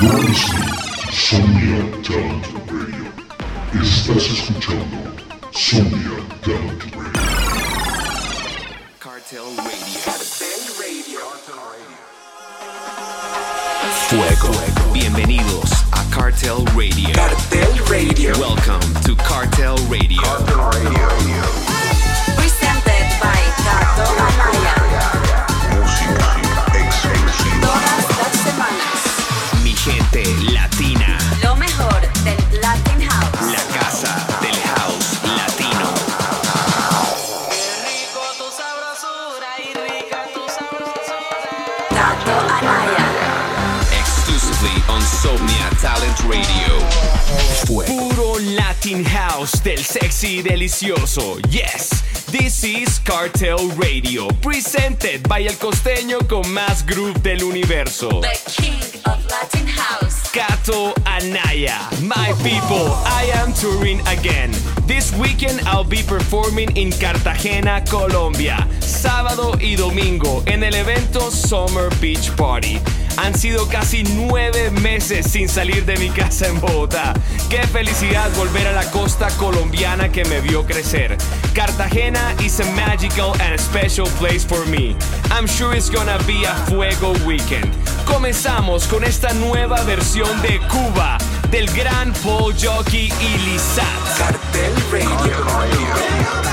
You're listening to Somnia Talent Radio. Estás escuchando Somnia Talent Radio. Cartel Radio. Fuego. Bienvenidos a Cartel Radio. Cartel Radio. Welcome to Cartel Radio. Presented by Gato Amaya. Todas Puro Latin House del sexy delicioso. Yes, this is Cartel Radio. Presented by el costeño con más groove del universo. The King of Latin House. Kato Anaya. My people, I am touring again. This weekend I'll be performing in Cartagena, Colombia, sábado y domingo en el evento Summer Beach Party. Han sido casi nueve meses sin salir de mi casa en Bogotá. Qué felicidad volver a la costa colombiana que me vio crecer. Cartagena is a magical and special place for me. I'm sure it's gonna be a fuego weekend. Comenzamos con esta nueva versión de Cuba del gran Paul Jockey y Lizat. Cartel Radio.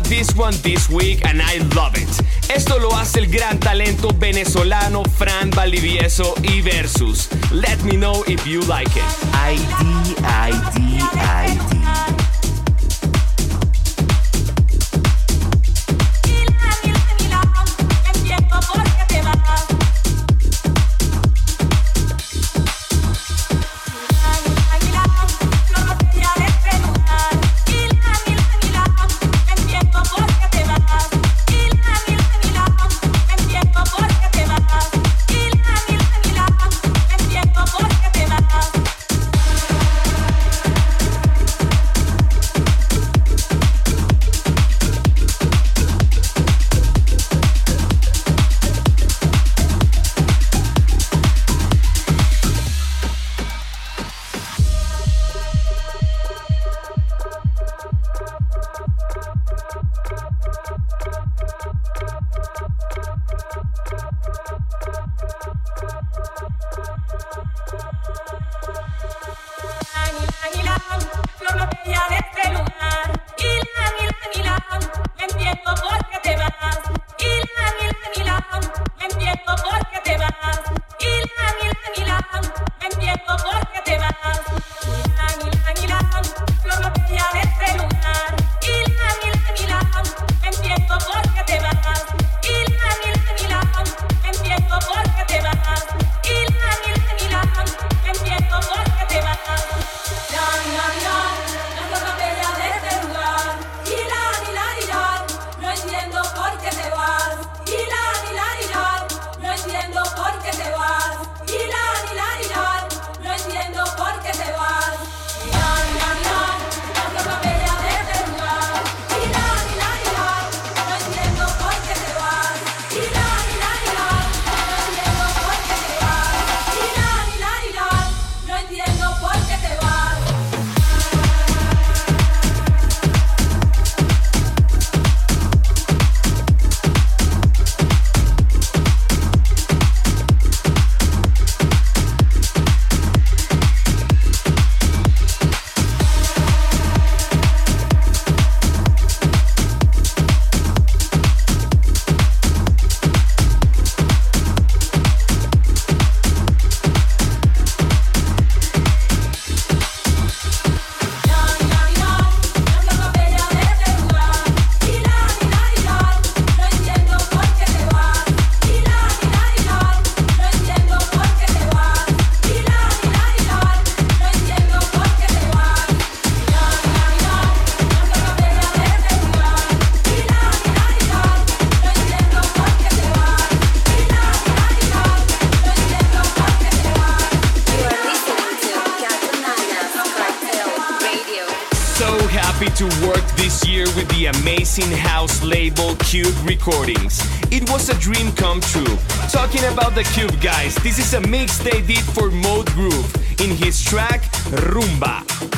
This one this week and I love it. Esto lo hace el gran talento venezolano Fran Valdivieso y Versus. Let me know if you like it. ID, ID, ID. Recordings. It was a dream come true. Talking about the Cube guys, this is a mix they did for Mode Groove in his track Rumba.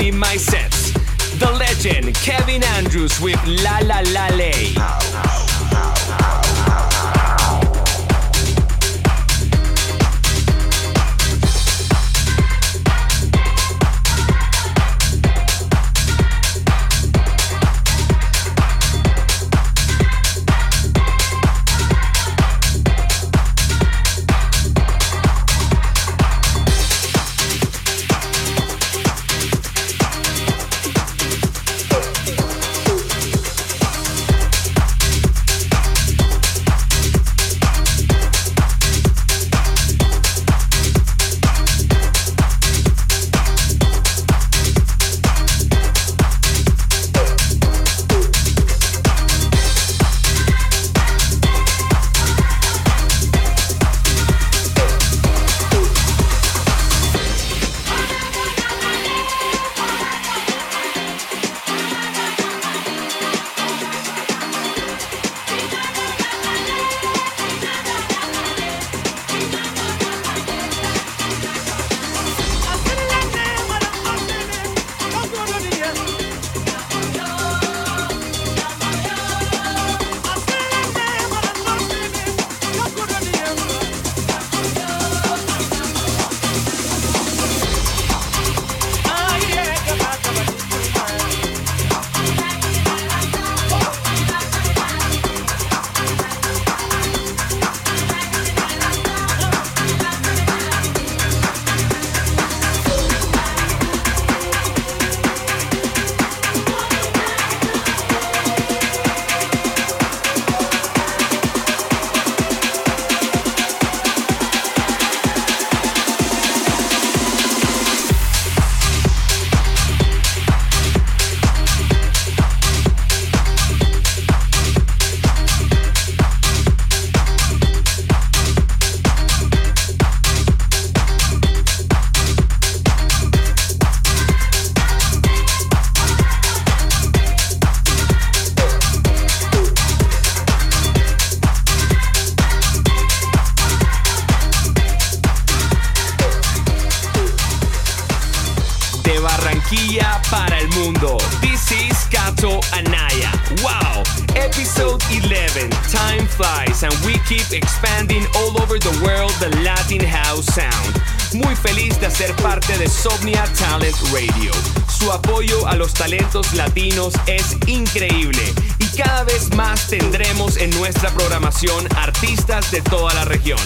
In my sets. The legend Kevin Andrews with La La La Lay. Talent Radio. Su apoyo a los talentos latinos es increíble y cada vez más tendremos en nuestra programación artistas de toda la región.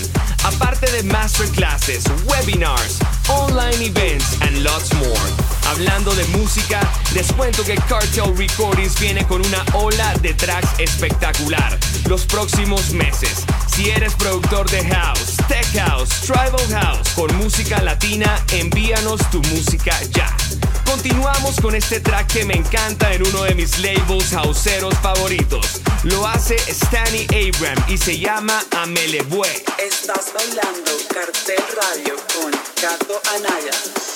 Aparte de masterclasses, webinars, online events and lots more. Hablando de música, les cuento que Cartel Recordings viene con una ola de tracks espectacular los próximos meses. Si eres productor de house, tech house, tribal house con música latina, envíanos tu música ya. Continuamos con este track que me encanta en uno de mis labels houseeros favoritos. Lo hace Stanny Abram y se llama Amelebue. Estás bailando Cartel Radio con Cato Anaya.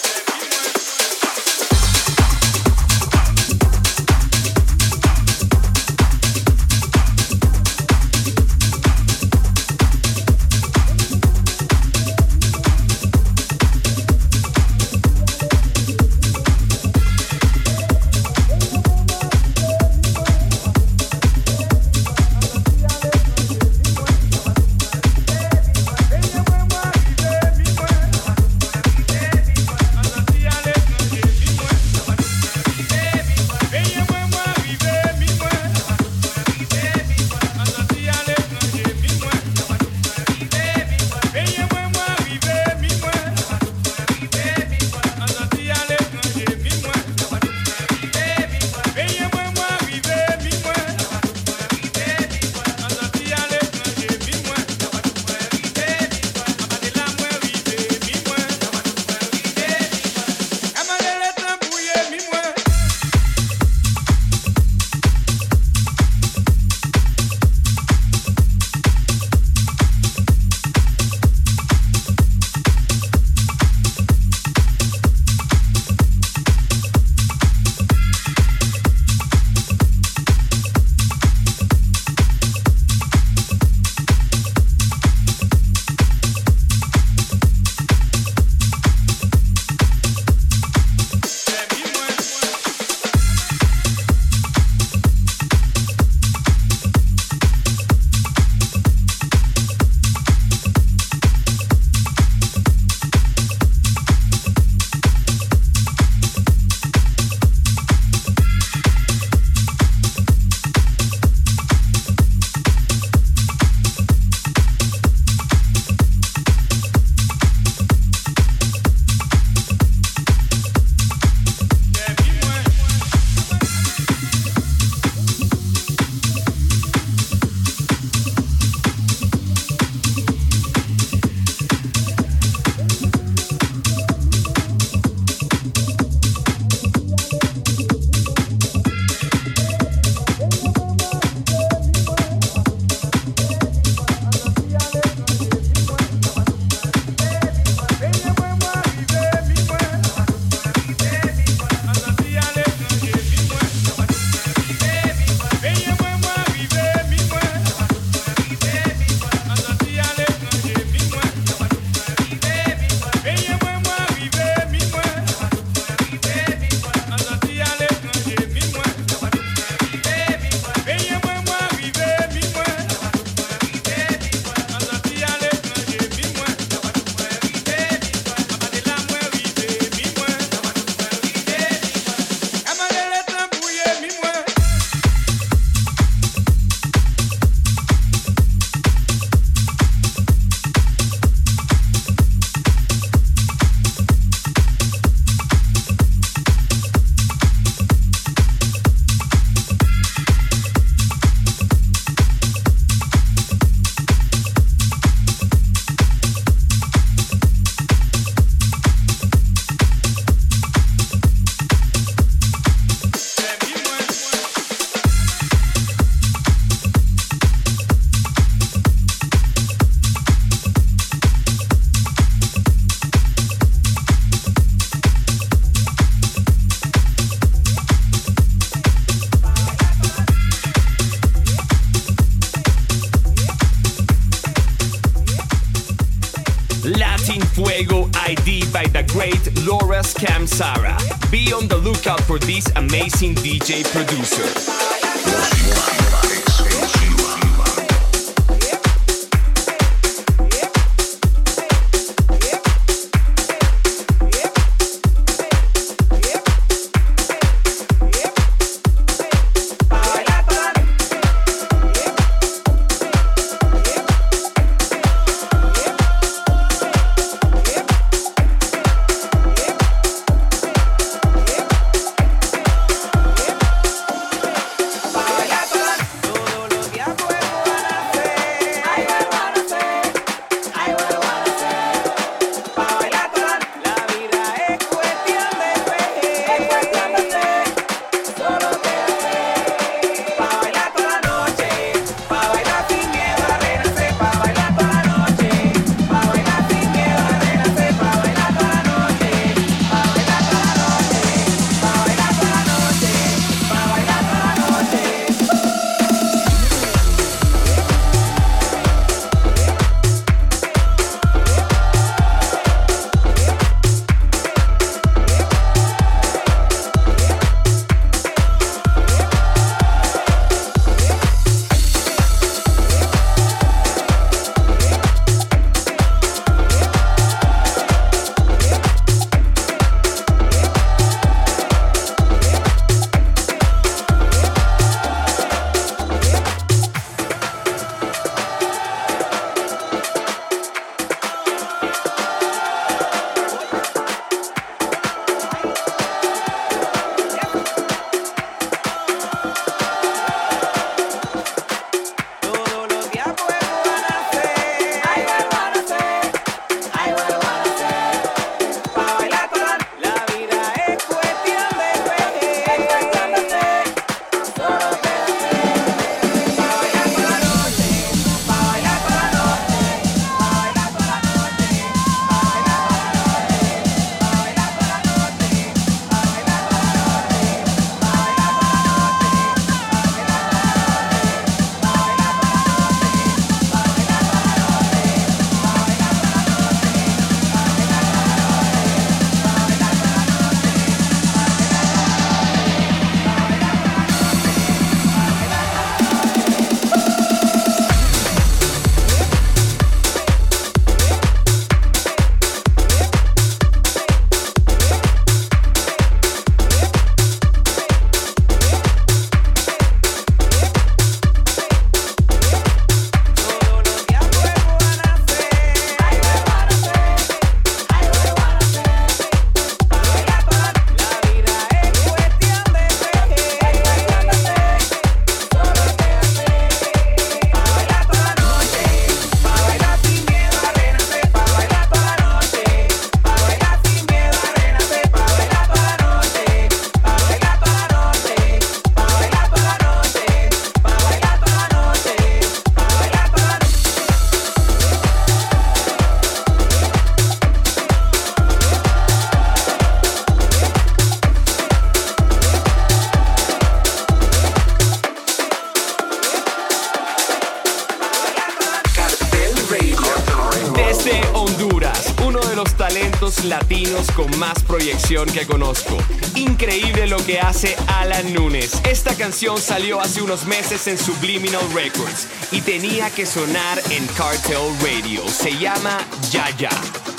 Canción salió hace unos meses en Subliminal Records y tenía que sonar en Cartel Radio. Se llama Yaya. minutos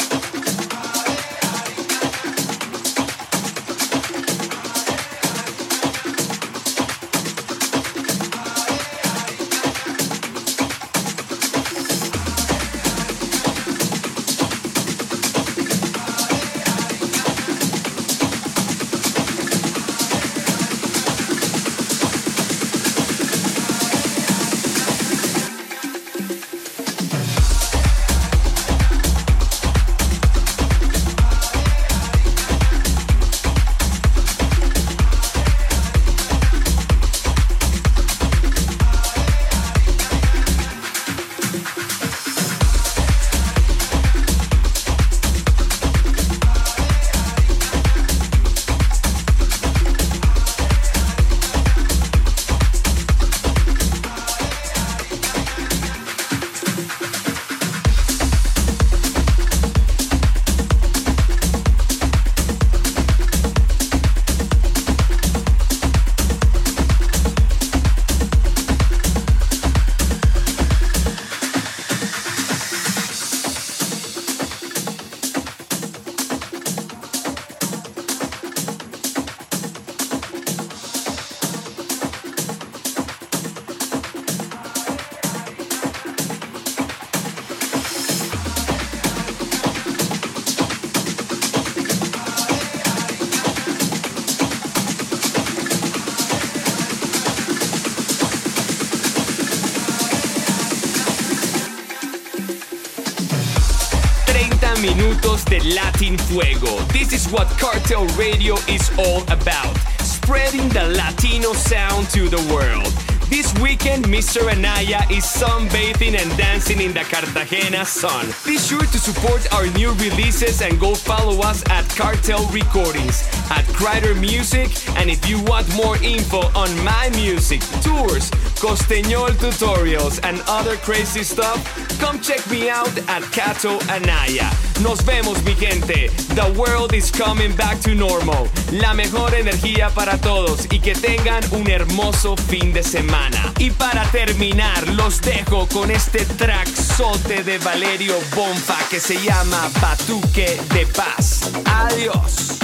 Latin Fuego. This is what Cartel Radio is all about. Spreading the Latino sound to the world. This weekend, Mr. Anaya is sunbathing and dancing in the Cartagena sun. Be sure to support our new releases and go follow us at Cartel Recordings, at Crider Music, and if you want more info on my music, tours, Costeñol tutorials, and other crazy stuff, come check me out at Cato Anaya. Nos vemos, mi gente. The world is coming back to normal. La mejor energía para todos y que tengan un hermoso fin de semana. Y para terminar, los dejo con este track sote de Valerio Bonfa que se llama Batuque de Paz. Adiós.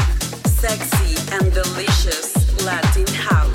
Sexy and delicious Latin house.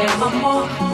ever more.